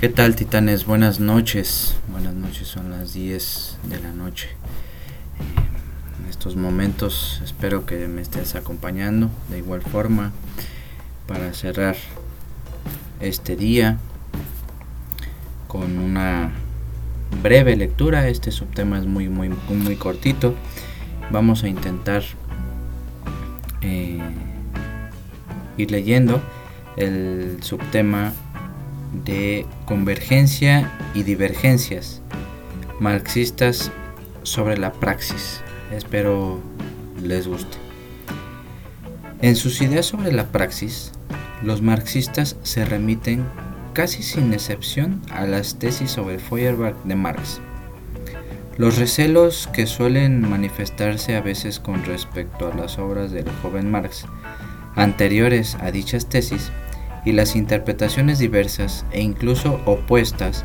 ¿Qué tal titanes? Buenas noches. Buenas noches, son las 10 de la noche. Eh, en estos momentos espero que me estés acompañando de igual forma para cerrar este día con una breve lectura. Este subtema es muy muy muy cortito. Vamos a intentar eh, ir leyendo el subtema de convergencia y divergencias marxistas sobre la praxis. Espero les guste. En sus ideas sobre la praxis, los marxistas se remiten casi sin excepción a las tesis sobre Feuerbach de Marx. Los recelos que suelen manifestarse a veces con respecto a las obras del joven Marx anteriores a dichas tesis y las interpretaciones diversas e incluso opuestas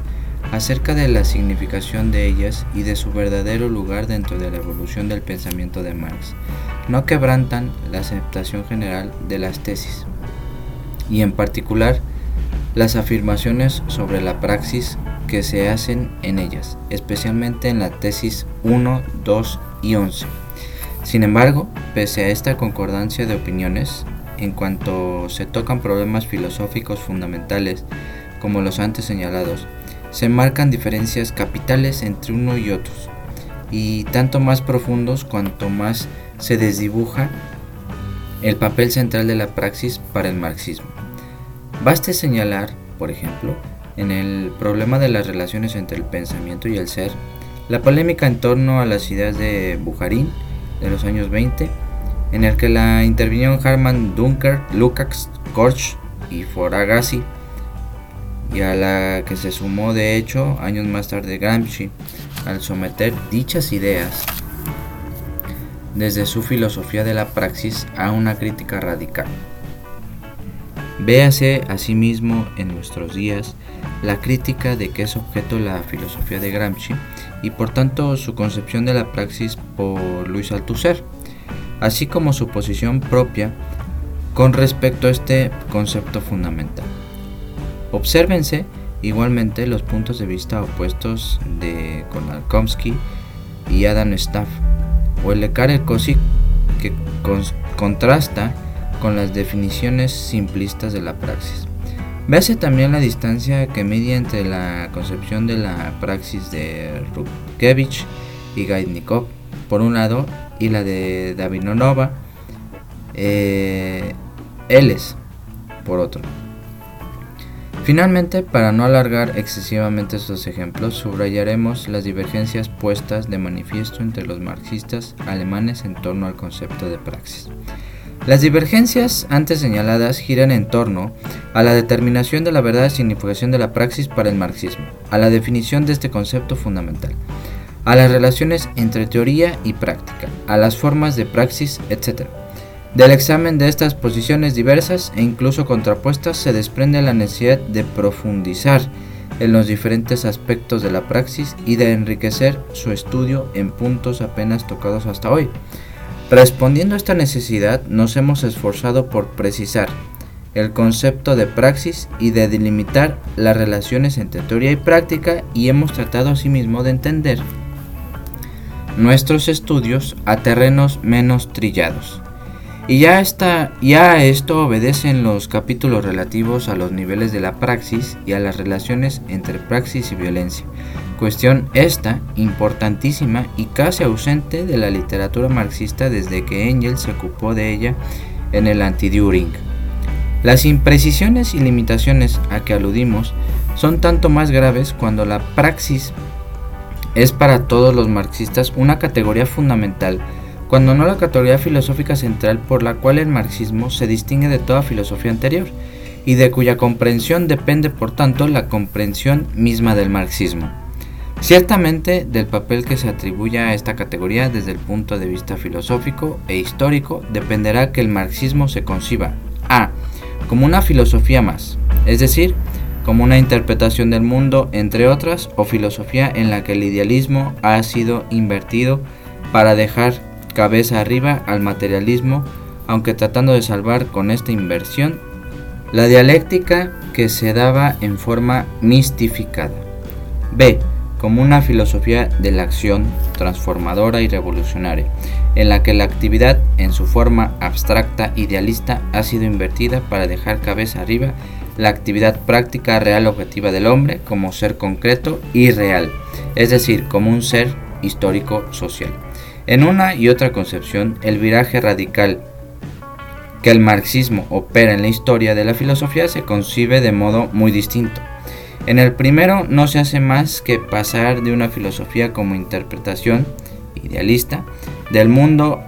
acerca de la significación de ellas y de su verdadero lugar dentro de la evolución del pensamiento de Marx, no quebrantan la aceptación general de las tesis, y en particular las afirmaciones sobre la praxis que se hacen en ellas, especialmente en la tesis 1, 2 y 11. Sin embargo, pese a esta concordancia de opiniones, en cuanto se tocan problemas filosóficos fundamentales como los antes señalados, se marcan diferencias capitales entre uno y otros, y tanto más profundos cuanto más se desdibuja el papel central de la praxis para el marxismo. Baste señalar, por ejemplo, en el problema de las relaciones entre el pensamiento y el ser, la polémica en torno a las ideas de Bujarín de los años 20 en el que la intervinieron Harman Dunker, Lukács, Korch y Foragassi, y a la que se sumó de hecho años más tarde Gramsci al someter dichas ideas desde su filosofía de la praxis a una crítica radical. Véase asimismo en nuestros días la crítica de que es objeto la filosofía de Gramsci y por tanto su concepción de la praxis por Luis Althusser así como su posición propia con respecto a este concepto fundamental. Obsérvense igualmente los puntos de vista opuestos de Konalkovsky y Adam Staff, o el de Karel Kosik, que contrasta con las definiciones simplistas de la praxis. Véase también la distancia que media entre la concepción de la praxis de Rupkevich y Gaidnikov, por un lado, y la de Davinonova, eh, por otro. Finalmente, para no alargar excesivamente estos ejemplos, subrayaremos las divergencias puestas de manifiesto entre los marxistas alemanes en torno al concepto de praxis. Las divergencias antes señaladas giran en torno a la determinación de la verdad y significación de la praxis para el marxismo, a la definición de este concepto fundamental, a las relaciones entre teoría y práctica, a las formas de praxis, etc. Del examen de estas posiciones diversas e incluso contrapuestas se desprende la necesidad de profundizar en los diferentes aspectos de la praxis y de enriquecer su estudio en puntos apenas tocados hasta hoy. Respondiendo a esta necesidad, nos hemos esforzado por precisar el concepto de praxis y de delimitar las relaciones entre teoría y práctica y hemos tratado asimismo de entender nuestros estudios a terrenos menos trillados. Y ya, está, ya a esto obedecen los capítulos relativos a los niveles de la praxis y a las relaciones entre praxis y violencia, cuestión esta importantísima y casi ausente de la literatura marxista desde que Engels se ocupó de ella en el Anti-During. Las imprecisiones y limitaciones a que aludimos son tanto más graves cuando la praxis es para todos los marxistas una categoría fundamental, cuando no la categoría filosófica central por la cual el marxismo se distingue de toda filosofía anterior, y de cuya comprensión depende por tanto la comprensión misma del marxismo. Ciertamente del papel que se atribuye a esta categoría desde el punto de vista filosófico e histórico dependerá que el marxismo se conciba a como una filosofía más, es decir, como una interpretación del mundo, entre otras, o filosofía en la que el idealismo ha sido invertido para dejar cabeza arriba al materialismo, aunque tratando de salvar con esta inversión la dialéctica que se daba en forma mistificada. B. Como una filosofía de la acción transformadora y revolucionaria, en la que la actividad en su forma abstracta idealista ha sido invertida para dejar cabeza arriba la actividad práctica real objetiva del hombre como ser concreto y real, es decir, como un ser histórico social. En una y otra concepción, el viraje radical que el marxismo opera en la historia de la filosofía se concibe de modo muy distinto. En el primero no se hace más que pasar de una filosofía como interpretación idealista del mundo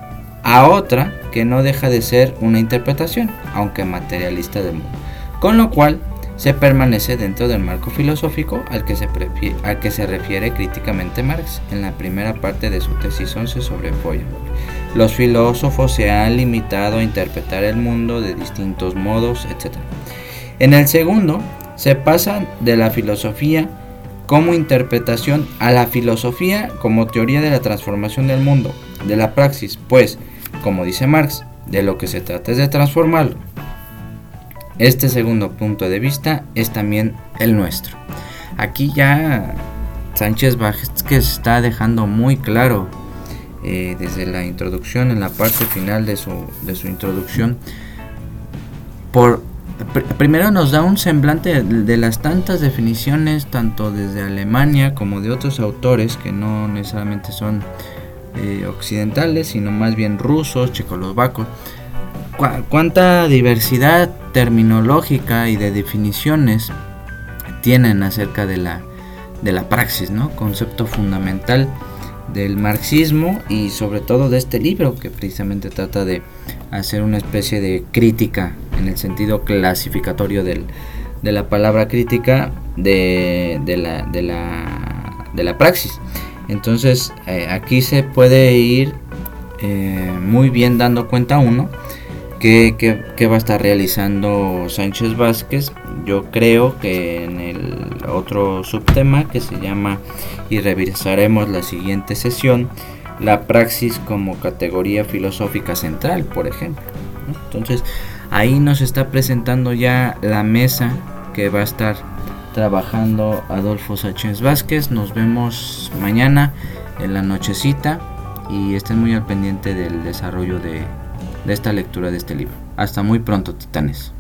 a otra que no deja de ser una interpretación, aunque materialista del mundo. Con lo cual se permanece dentro del marco filosófico al que se, refiere críticamente Marx en la primera parte de su tesis 11 sobre Feuerbach. Los filósofos se han limitado a interpretar el mundo de distintos modos, etc. En el segundo, se pasa de la filosofía como interpretación a la filosofía como teoría de la transformación del mundo, de la praxis, pues, como dice Marx, de lo que se trata es de transformarlo. Este segundo punto de vista es también el nuestro. Aquí ya Sánchez Vázquez está dejando muy claro eh, desde la introducción, en la parte final de su, de su introducción, por primero nos da un semblante de, las tantas definiciones, tanto desde Alemania como de otros autores que no necesariamente son eh, occidentales, sino más bien rusos, checoslovacos. Cuánta diversidad terminológica y de definiciones tienen acerca de la, de la praxis, ¿no? Concepto fundamental del marxismo y sobre todo de este libro que precisamente trata de hacer una especie de crítica en el sentido clasificatorio del, de la palabra crítica de, de, la, de, la, de la praxis. Entonces eh, aquí se puede ir eh, muy bien dando cuenta uno que, que, va a estar realizando Sánchez Vázquez. Yo creo que en el otro subtema que se llama y revisaremos la siguiente sesión la praxis como categoría filosófica central, por ejemplo. Entonces, ahí nos está presentando ya la mesa que va a estar trabajando Adolfo Sánchez Vázquez. Nos vemos mañana en la nochecita y estén muy al pendiente del desarrollo de, de esta lectura de este libro. Hasta muy pronto, titanes.